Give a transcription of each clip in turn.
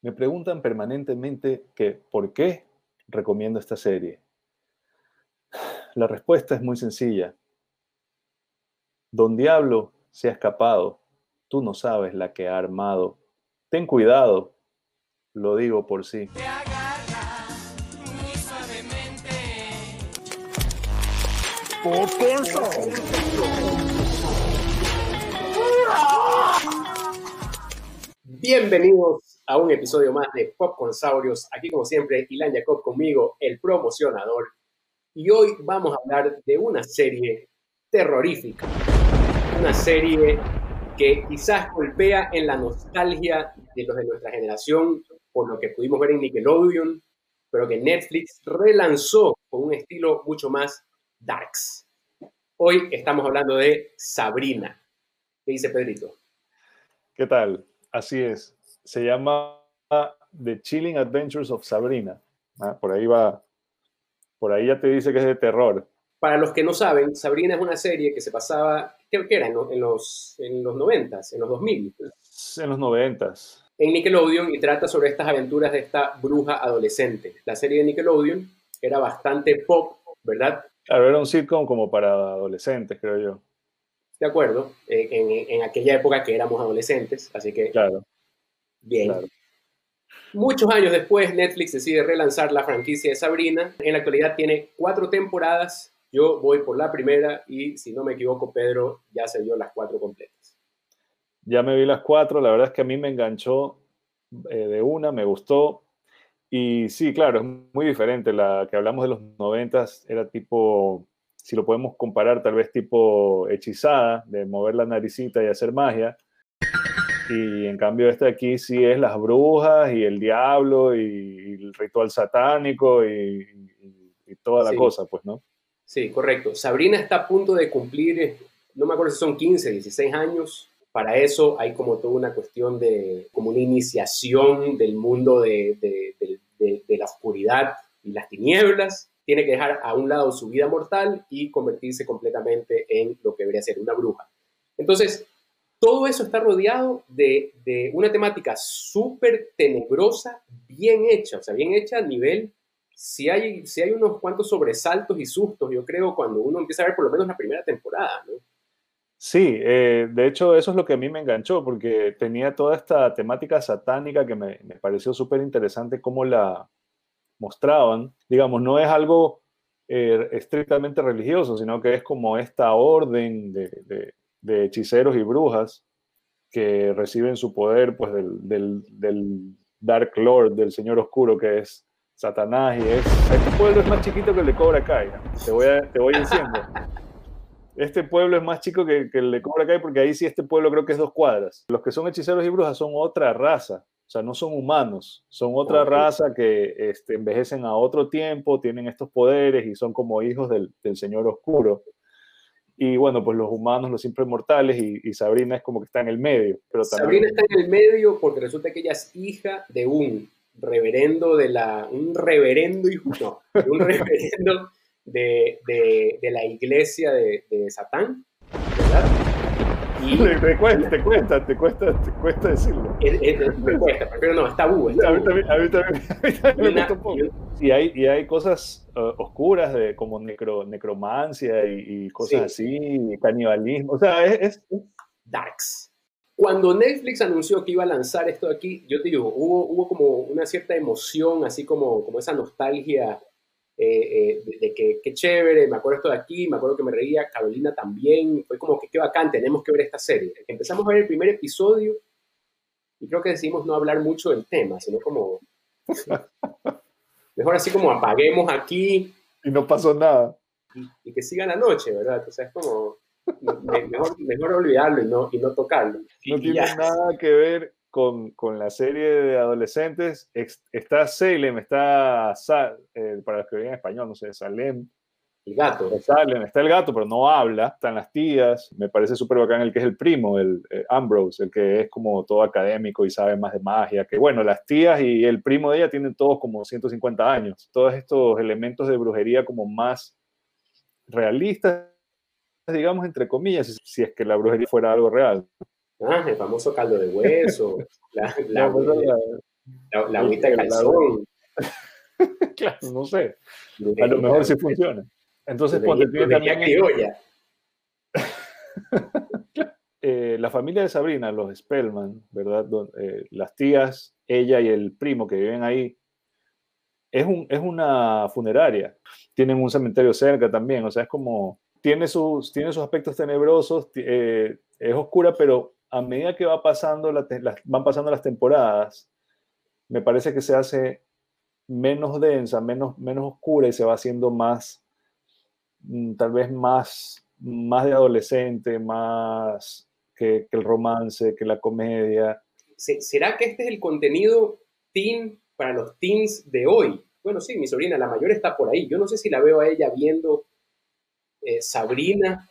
Me preguntan permanentemente que por qué recomiendo esta serie. La respuesta es muy sencilla. Don Diablo se ha escapado. Tú no sabes la que ha armado. Ten cuidado. Lo digo por sí. Bienvenidos a un episodio más de Pop con Saurios. Aquí, como siempre, Ilan Jacob conmigo, el promocionador. Y hoy vamos a hablar de una serie terrorífica. Una serie que quizás golpea en la nostalgia de los de nuestra generación por lo que pudimos ver en Nickelodeon, pero que Netflix relanzó con un estilo mucho más darks. Hoy estamos hablando de Sabrina. ¿Qué dice Pedrito? ¿Qué tal? Así es. Se llama The Chilling Adventures of Sabrina. Ah, por ahí va. Por ahí ya te dice que es de terror. Para los que no saben, Sabrina es una serie que se pasaba, ¿qué era? En, los, en los, en los 90 en los 2000. En los 90 En Nickelodeon y trata sobre estas aventuras de esta bruja adolescente. La serie de Nickelodeon era bastante pop, ¿verdad? Claro, era un sitcom como para adolescentes, creo yo. De acuerdo, eh, en, en, aquella época que éramos adolescentes, así que... Claro. Bien. Muchos años después, Netflix decide relanzar la franquicia de Sabrina. En la actualidad tiene cuatro temporadas. Yo voy por la primera y, si no me equivoco, Pedro ya se dio las cuatro completas. Ya me vi las cuatro. La verdad es que a mí me enganchó eh, de una, me gustó. Y sí, claro, es muy diferente. La que hablamos de los noventas era tipo si lo podemos comparar tal vez tipo hechizada, de mover la naricita y hacer magia. Y en cambio este aquí sí es las brujas y el diablo y, el ritual satánico y, toda la cosa, pues, ¿no? Sí, correcto. Sabrina está a punto de cumplir, no me acuerdo si son 15, 16 años. Para eso hay como toda una cuestión de, como una iniciación del mundo de, de la oscuridad y las tinieblas tiene que dejar a un lado su vida mortal y convertirse completamente en lo que debería ser una bruja. Entonces, todo eso está rodeado de, una temática súper tenebrosa, bien hecha, o sea, bien hecha a nivel, si hay, si hay unos cuantos sobresaltos y sustos, yo creo, cuando uno empieza a ver por lo menos la primera temporada, ¿no? Sí, eh, de hecho eso es lo que a mí me enganchó, porque tenía toda esta temática satánica que me, pareció súper interesante cómo la, mostraban, digamos, no es algo eh, estrictamente religioso, sino que es como esta orden de, hechiceros y brujas que reciben su poder pues, del, Dark Lord, del Señor Oscuro, que es Satanás, y es, este pueblo es más chiquito que el de Cobra Kai, te, voy te voy diciendo. Este pueblo es más chico que, que el de Cobra Kai porque ahí sí este pueblo creo que es dos cuadras. Los que son hechiceros y brujas son otra raza, o sea, no son humanos, son otra raza que este, envejecen a otro tiempo, tienen estos poderes y son como hijos del, Señor Oscuro. Y bueno, pues los humanos, los siempre mortales, y, Sabrina es como que está en el medio. Pero Sabrina está en el medio porque resulta que ella es hija de un reverendo de la, un reverendo, no, un reverendo de, de, la iglesia de, de Satán, ¿verdad? te, cuesta, te cuesta, te cuesta, te cuesta decirlo. me cuesta, pero no, está tabú. A mí también, a mí también, me cuesta un poco. Y hay, y hay cosas uh, oscuras de, como necro, necromancia y, cosas así, canibalismo. O sea, es, es, Darks. Cuando Netflix anunció que iba a lanzar esto aquí, yo te digo, hubo, hubo como una cierta emoción, así como, como esa nostalgia eh, eh, de, que qué chévere, me acuerdo esto de aquí, me acuerdo que me reía, Carolina también, fue como que qué bacán, tenemos que ver esta serie. Empezamos a ver el primer episodio y creo que decidimos no hablar mucho del tema, sino como, mejor así como apaguemos aquí. Y no pasó nada. Y, que siga la noche, ¿verdad? O sea, es como, mejor, mejor olvidarlo y no, y no tocarlo. No tiene nada que ver con, con, la serie de adolescentes. Está Salem, está, eh, para los que en español, no sé, Salem. El gato. Salem, está el gato, pero no habla. Están las tías. Me parece súper bacán el que es el primo, el eh, Ambrose, el que es como todo académico y sabe más de magia. Que bueno, las tías y el primo de ella tienen todos como 150 años. Todos estos elementos de brujería como más realistas, digamos, entre comillas, si es que la brujería fuera algo real. Ah, el famoso caldo de hueso. la, La, agüita de calzón. claro, no sé. A lo mejor sí funciona. Entonces, cuando también... Eh, la familia de Sabrina, los Spellman, ¿verdad? Eh, las tías, ella y el primo que viven ahí, es, un, es una funeraria. Tienen un cementerio cerca también, o sea, es como, tiene sus, tiene sus aspectos tenebrosos, eh, es oscura, pero a medida que va pasando van pasando las temporadas, me parece que se hace menos densa, menos, menos oscura y se va haciendo más, mm, tal vez más, más de adolescente, más que, el romance, que la comedia. ¿Será que este es el contenido teen para los teens de hoy? Bueno, sí, mi sobrina, la mayor está por ahí. Yo no sé si la veo a ella viendo eh, Sabrina,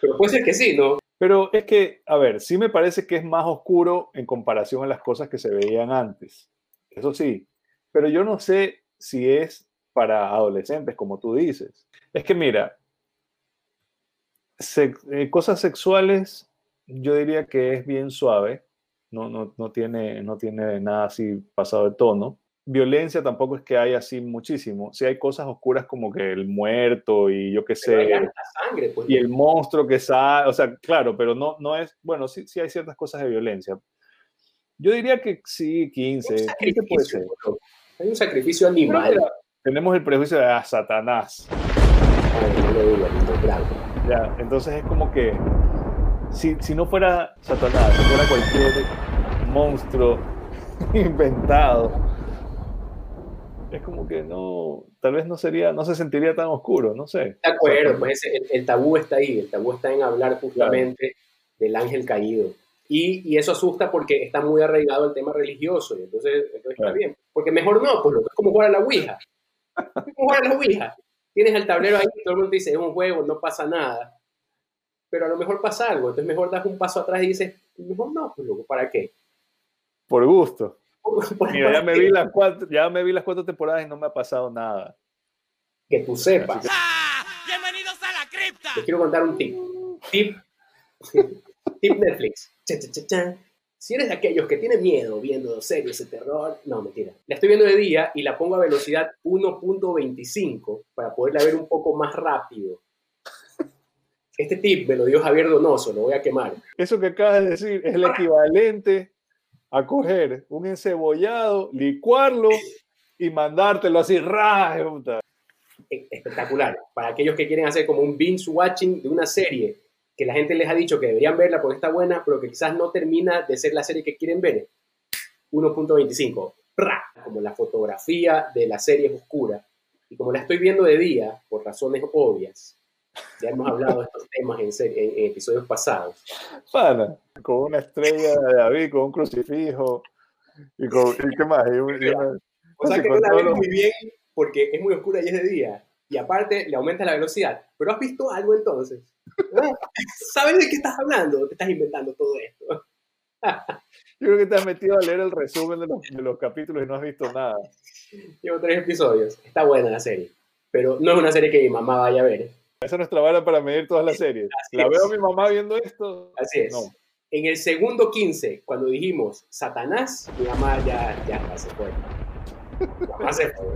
pero puede ser que sí, ¿no? Pero es que, a ver, sí me parece que es más oscuro en comparación a las cosas que se veían antes. Eso sí, pero yo no sé si es para adolescentes, como tú dices. Es que mira, eh, cosas sexuales, yo diría que es bien suave, no, no, no, tiene, no tiene nada así pasado de tono. Violencia tampoco es que haya así muchísimo. Sí hay cosas oscuras como que el muerto y yo qué sé. Sangre, pues. Y el monstruo que sale, o sea, claro, pero no, no es, bueno, sí, sí hay ciertas cosas de violencia. Yo diría que sí, 15. 15 puede ser. Hay un sacrificio animal. tenemos el prejuicio de ah, Satanás. ya, entonces es como que si, si no fuera Satanás, si fuera cualquier monstruo inventado, es como que no, tal vez no sería, no se sentiría tan oscuro, no sé. De acuerdo, pues el, tabú está ahí, el tabú está en hablar justamente del ángel caído. Y, y, eso asusta porque está muy arraigado el tema religioso, y entonces, está bien. Porque mejor no, pues es como jugar a la Ouija. Es como jugar a la Ouija. Tienes el tablero ahí, todo el mundo dice, es un juego, no pasa nada. Pero a lo mejor pasa algo, entonces mejor das un paso atrás y dices, mejor no, pues loco, ¿para qué? Por gusto. Mira, ya me, vi las cuatro, ya me vi las cuatro temporadas y no me ha pasado nada. Que tú sepas. ¡Ah! ¡Bienvenidos a la cripta! Te quiero contar un tip. Tip, tip Netflix. si eres de aquellos que tienen miedo viendo series de terror, no, mentira. La estoy viendo de día y la pongo a velocidad 1.25 para poderla ver un poco más rápido. Este tip me lo dio Javier Donoso, lo voy a quemar. Eso que acabas de decir es el equivalente a coger un encebollado, licuarlo y mandártelo así, ¡ra! Espectacular. Para aquellos que quieren hacer como un binge watching de una serie que la gente les ha dicho que deberían verla porque está buena, pero que quizás no termina de ser la serie que quieren ver. 1.25. Como la fotografía de la serie oscura. Y como la estoy viendo de día, por razones obvias, ya hemos hablado de estos temas en, episodios pasados. Pana, con una estrella de David, con un crucifijo y con. ¿y ¿Qué más? o sea que no la ves muy bien porque es muy oscura y es de día. Y aparte le aumenta la velocidad. Pero has visto algo entonces. ¿Sabes de qué estás hablando? Te estás inventando todo esto. Yo creo que te has metido a leer el resumen de los, de los capítulos y no has visto nada. Llevo tres episodios. Está buena la serie. Pero no es una serie que mi mamá vaya a ver. Esa es nuestra vara para medir todas las series. la veo a mi mamá viendo esto. Así es. En el segundo 15, cuando dijimos Satanás, mi mamá ya, ya se fue. Mi mamá se fue.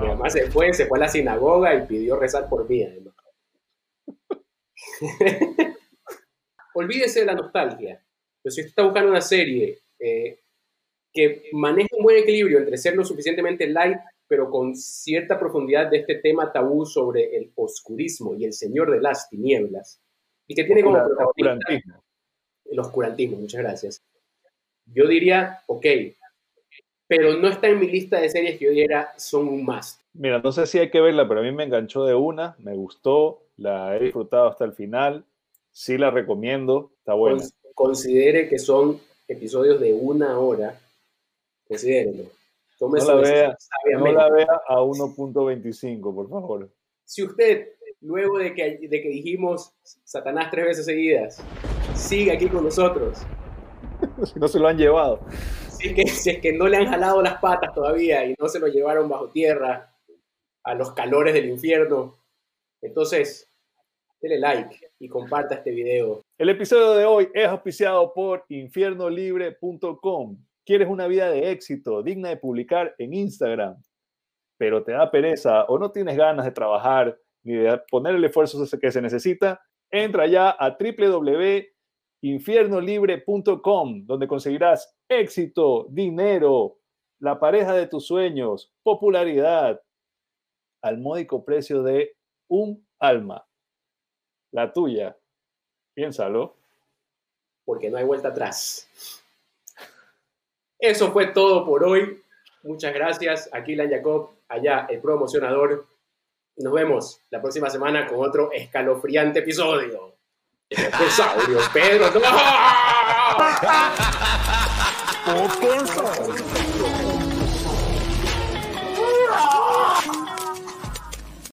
Mi mamá se fue, se fue a la sinagoga y pidió rezar por mí, Olvídese de la nostalgia. Pero si usted está buscando una serie eh, que maneja un buen equilibrio entre ser lo suficientemente light pero con cierta profundidad de este tema tabú sobre el oscurismo y el señor de las tinieblas, y que tiene como oscurantismo. el oscurantismo, muchas gracias. Yo diría, ok, pero no está en mi lista de series que yo diera son un must. Mira, no sé si hay que verla, pero a mí me enganchó de una, me gustó, la he disfrutado hasta el final, sí la recomiendo, está buena. Considere que son episodios de una hora, considérenlo no la, vea, no la vea a 1.25, por favor. Si usted, luego de que, de que dijimos Satanás tres veces seguidas, sigue aquí con nosotros. si no se lo han llevado. Si es, que, si es que no le han jalado las patas todavía y no se lo llevaron bajo tierra a los calores del infierno, entonces, dele like y comparta este video. El episodio de hoy es auspiciado por infiernolibre.com ¿Quieres una vida de éxito, digna de publicar en Instagram, pero te da pereza o no tienes ganas de trabajar ni de poner el esfuerzo que se necesita? Entra ya a www.infiernolibre.com, donde conseguirás éxito, dinero, la pareja de tus sueños, popularidad, al módico precio de un alma. La tuya. Piénsalo. Porque no hay vuelta atrás. Eso fue todo por hoy. Muchas gracias. Aquí la Jacob, allá el promocionador. Nos vemos la próxima semana con otro escalofriante episodio. Pedro.